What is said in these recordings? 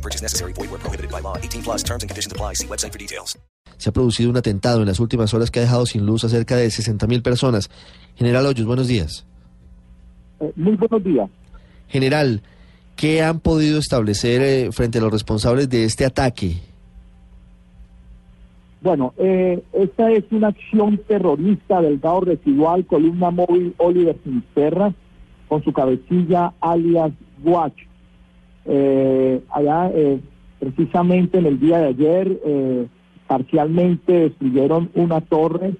No purchase necessary. Void where prohibited by law. 18 plus terms and conditions apply. See website for details. Se ha producido un atentado en las últimas horas que ha dejado sin luz a cerca de 60.000 personas. General Hoyos, buenos días. Eh, muy buenos días. General, ¿qué han podido establecer eh, frente a los responsables de este ataque? Bueno, eh, esta es una acción terrorista del GAO residual, columna móvil Oliver Sinisterra, con su cabecilla alias Watch. Eh, allá, eh, precisamente en el día de ayer, eh, parcialmente destruyeron una torre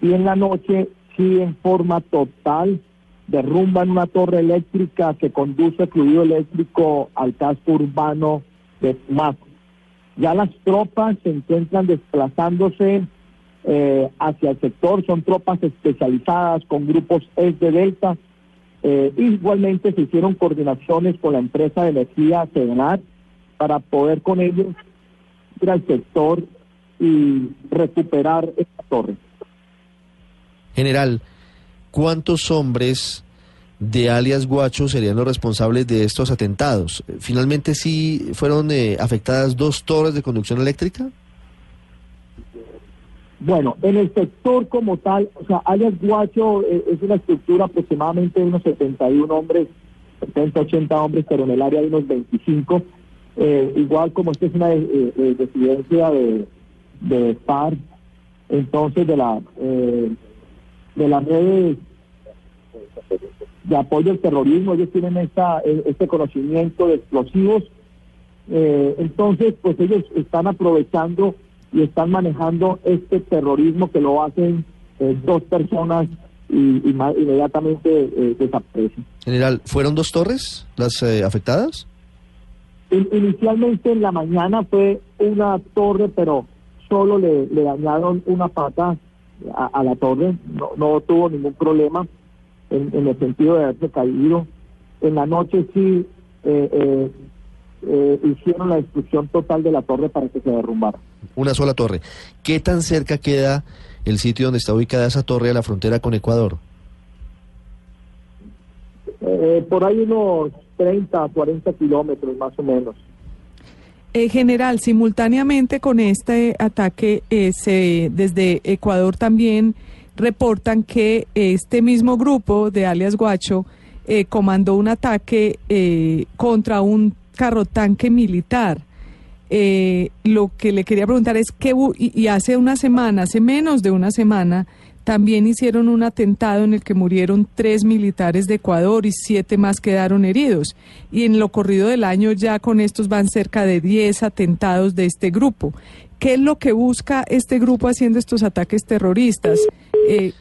y en la noche, sí, en forma total, derrumban una torre eléctrica que conduce fluido eléctrico al casco urbano de Tumaco. Ya las tropas se encuentran desplazándose eh, hacia el sector, son tropas especializadas con grupos S de Delta. Eh, igualmente se hicieron coordinaciones con la empresa de energía Sedenar para poder con ellos ir al sector y recuperar esta torre. General, ¿cuántos hombres de alias Guacho serían los responsables de estos atentados? ¿Finalmente sí fueron eh, afectadas dos torres de conducción eléctrica? Bueno, en el sector como tal, o sea, alias Guacho eh, es una estructura aproximadamente de unos 71 hombres, 70, 80 hombres, pero en el área de unos 25. Eh, igual como esta es una eh, eh, residencia de, de FARC, entonces de la de las redes de apoyo al terrorismo, ellos tienen esta, eh, este conocimiento de explosivos, entonces pues ellos están aprovechando y están manejando este terrorismo que lo hacen eh, dos personas y, y ma- inmediatamente eh, desaparecen. General, ¿fueron dos torres las eh, afectadas? In- Inicialmente en la mañana fue una torre, pero solo le, le dañaron una pata a, a la torre, no, no tuvo ningún problema en, en el sentido de haberse caído. En la noche sí eh, eh, eh, hicieron la destrucción total de la torre para que se derrumbara. Una sola torre. ¿Qué tan cerca queda el sitio donde está ubicada esa torre a la frontera con Ecuador? Eh, por ahí unos 30, 40 kilómetros más o menos. Eh, general, simultáneamente con este ataque, eh, se- desde Ecuador también reportan que este mismo grupo de alias Guacho eh, comandó un ataque eh, contra un carro tanque militar. Eh, lo que le quería preguntar es que y, hace una semana, hace menos de una semana, también hicieron un atentado en el que murieron tres militares de Ecuador y siete más quedaron heridos. Y en lo corrido del año ya con estos van cerca de 10 atentados de este grupo. ¿Qué es lo que busca este grupo haciendo estos ataques terroristas? Eh,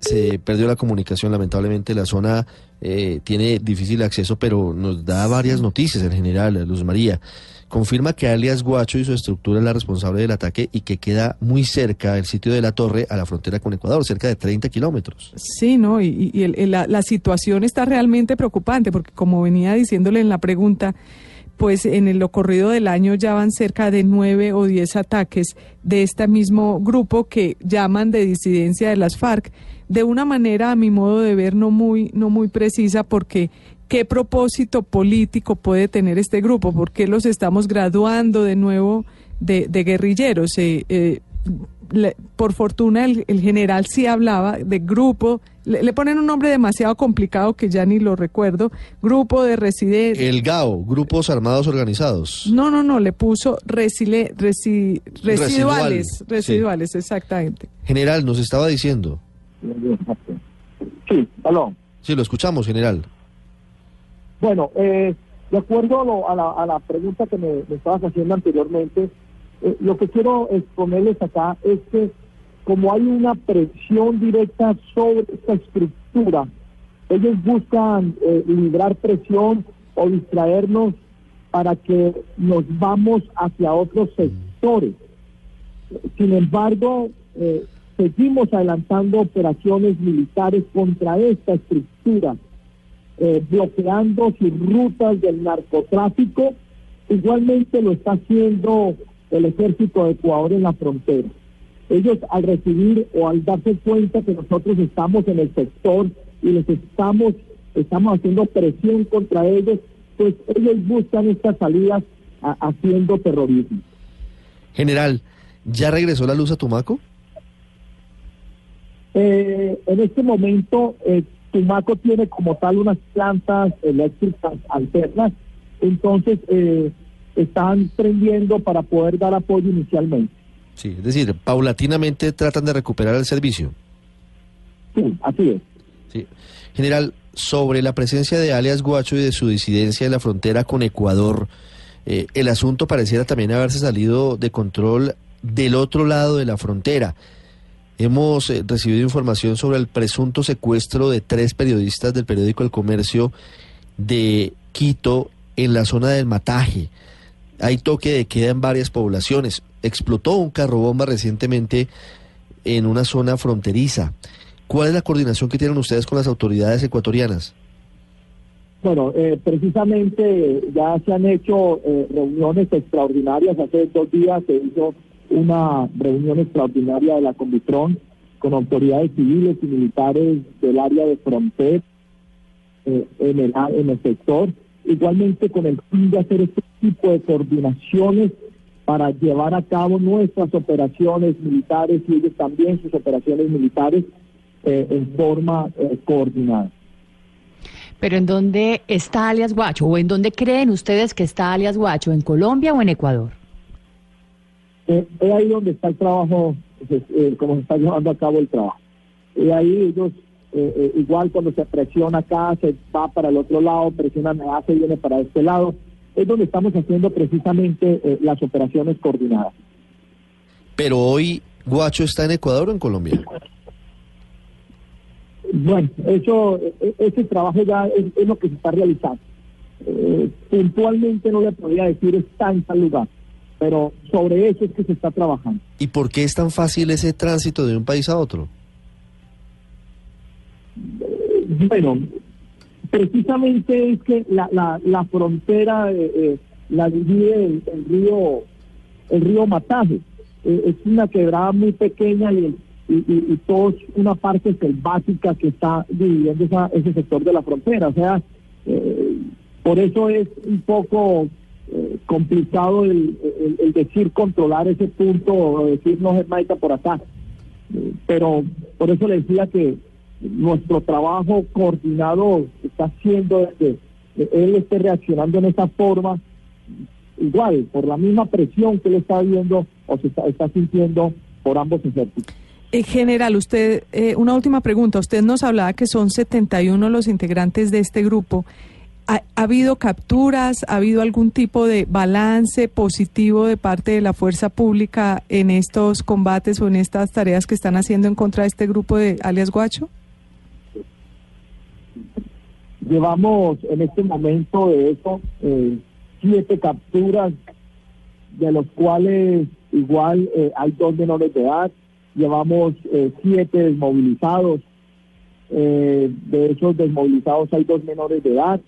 Se- perdió la comunicación, lamentablemente la zona eh, tiene difícil acceso, pero nos da varias noticias el general Luz María. Confirma que alias Guacho y su estructura es la responsable del ataque y que queda muy cerca el sitio de la torre a la frontera con Ecuador, cerca de 30 kilómetros. Sí, ¿no? Y, y la, la situación está realmente preocupante porque como venía diciéndole en la pregunta, pues en el ocurrido del año ya van cerca de nueve o diez ataques de este mismo grupo que llaman de disidencia de las FARC de una manera a mi modo de ver no muy no muy precisa porque qué propósito político puede tener este grupo, por qué los estamos graduando de nuevo de, de guerrilleros. Eh, eh, le- por fortuna el, el general sí hablaba de grupo, le, le ponen un nombre demasiado complicado que ya ni lo recuerdo, grupo de residentes. El GAO, Grupos Armados Organizados. No, no, no, le puso resile- resi- residuales, Residual, residuales, exactamente. General, nos estaba diciendo. Sí, aló. Sí, lo escuchamos, general. Bueno, eh, de acuerdo a, lo- a la, pregunta que me, me estabas haciendo anteriormente, eh, lo que quiero exponerles acá es que como hay una presión directa sobre esta estructura, ellos buscan eh, librar presión o distraernos para que nos vamos hacia otros sectores. Sin embargo, eh, seguimos adelantando operaciones militares contra esta estructura, eh, bloqueando sus rutas del narcotráfico. Igualmente lo está haciendo el ejército de Ecuador en la frontera. Ellos al recibir o al darse cuenta que nosotros estamos en el sector y les estamos, estamos haciendo presión contra ellos, pues ellos buscan estas salidas a- haciendo terrorismo. General, ¿ya regresó la luz a Tumaco? Eh, en este momento, eh, Tumaco tiene como tal unas plantas eléctricas alternas, entonces eh, están prendiendo para poder dar apoyo inicialmente. Sí, es decir, paulatinamente tratan de recuperar el servicio. Sí, así es. Sí. General, sobre la presencia de alias Guacho y de su disidencia en la frontera con Ecuador, eh, el asunto pareciera también haberse salido de control del otro lado de la frontera. Hemos eh, recibido información sobre el presunto secuestro de tres periodistas del periódico El Comercio de Quito en la zona del Mataje. Hay toque de queda en varias poblaciones. Explotó un carro bomba recientemente en una zona fronteriza. ¿Cuál es la coordinación que tienen ustedes con las autoridades ecuatorianas? Bueno, eh, precisamente ya se han hecho eh, reuniones extraordinarias. Hace dos días se hizo una reunión extraordinaria de la Comitron con autoridades civiles y militares del área de frontera eh, en, el, en el sector. Igualmente con el fin de hacer este tipo de coordinaciones para llevar a cabo nuestras operaciones militares y ellos también sus operaciones militares eh, en forma eh, coordinada. Pero ¿en dónde está alias Guacho? ¿O en dónde creen ustedes que está alias Guacho? ¿En Colombia o en Ecuador? Eh, es ahí donde está el trabajo, pues, eh, como se está llevando a cabo el trabajo. Y ahí ellos, eh, eh, igual cuando se presiona acá, se va para el otro lado, presiona, me hace, viene para este lado. Es donde estamos haciendo precisamente eh, las operaciones coordinadas. Pero hoy Guacho está en Ecuador o en Colombia. Bueno, eso, ese trabajo ya es, es lo que se está realizando. Puntualmente no le podría decir está en tal lugar, pero sobre eso es que se está trabajando. ¿Y por qué es tan fácil ese tránsito de un país a otro? Bueno, precisamente es que la, la, la frontera eh, eh, la divide el, el río el río Mataje. Eh, es una quebrada muy pequeña y, y, y, y todo es una parte selvática que está dividiendo esa, ese sector de la frontera. O sea, por eso es un poco eh, complicado el, el- el decir controlar ese punto o decir no es Maica por acá. Eh, pero por eso le decía que nuestro trabajo coordinado está haciendo que él esté reaccionando en esa forma, igual, por la misma presión que él está viendo o se está, está sintiendo por ambos ejércitos. En general, usted, eh, una última pregunta. Usted nos hablaba que son 71 los integrantes de este grupo. ¿Ha, ha habido capturas? ¿Ha habido algún tipo de balance positivo de parte de la fuerza pública en estos combates o en estas tareas que están haciendo en contra de este grupo de alias Guacho? Llevamos en este momento de eso eh, siete capturas, de los cuales igual eh, hay dos menores de edad. Llevamos eh, siete desmovilizados. Eh, de esos desmovilizados hay dos menores de edad.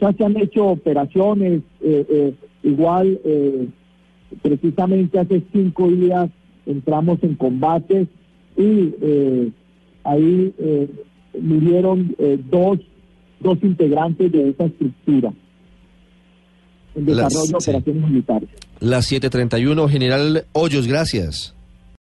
Ya se han hecho operaciones, eh, eh, igual eh, precisamente hace cinco días entramos en combate y eh, ahí eh, murieron eh, dos, dos integrantes de esa estructura en Las- desarrollo de sí. operaciones militares. Las 7:31, General Hoyos, gracias.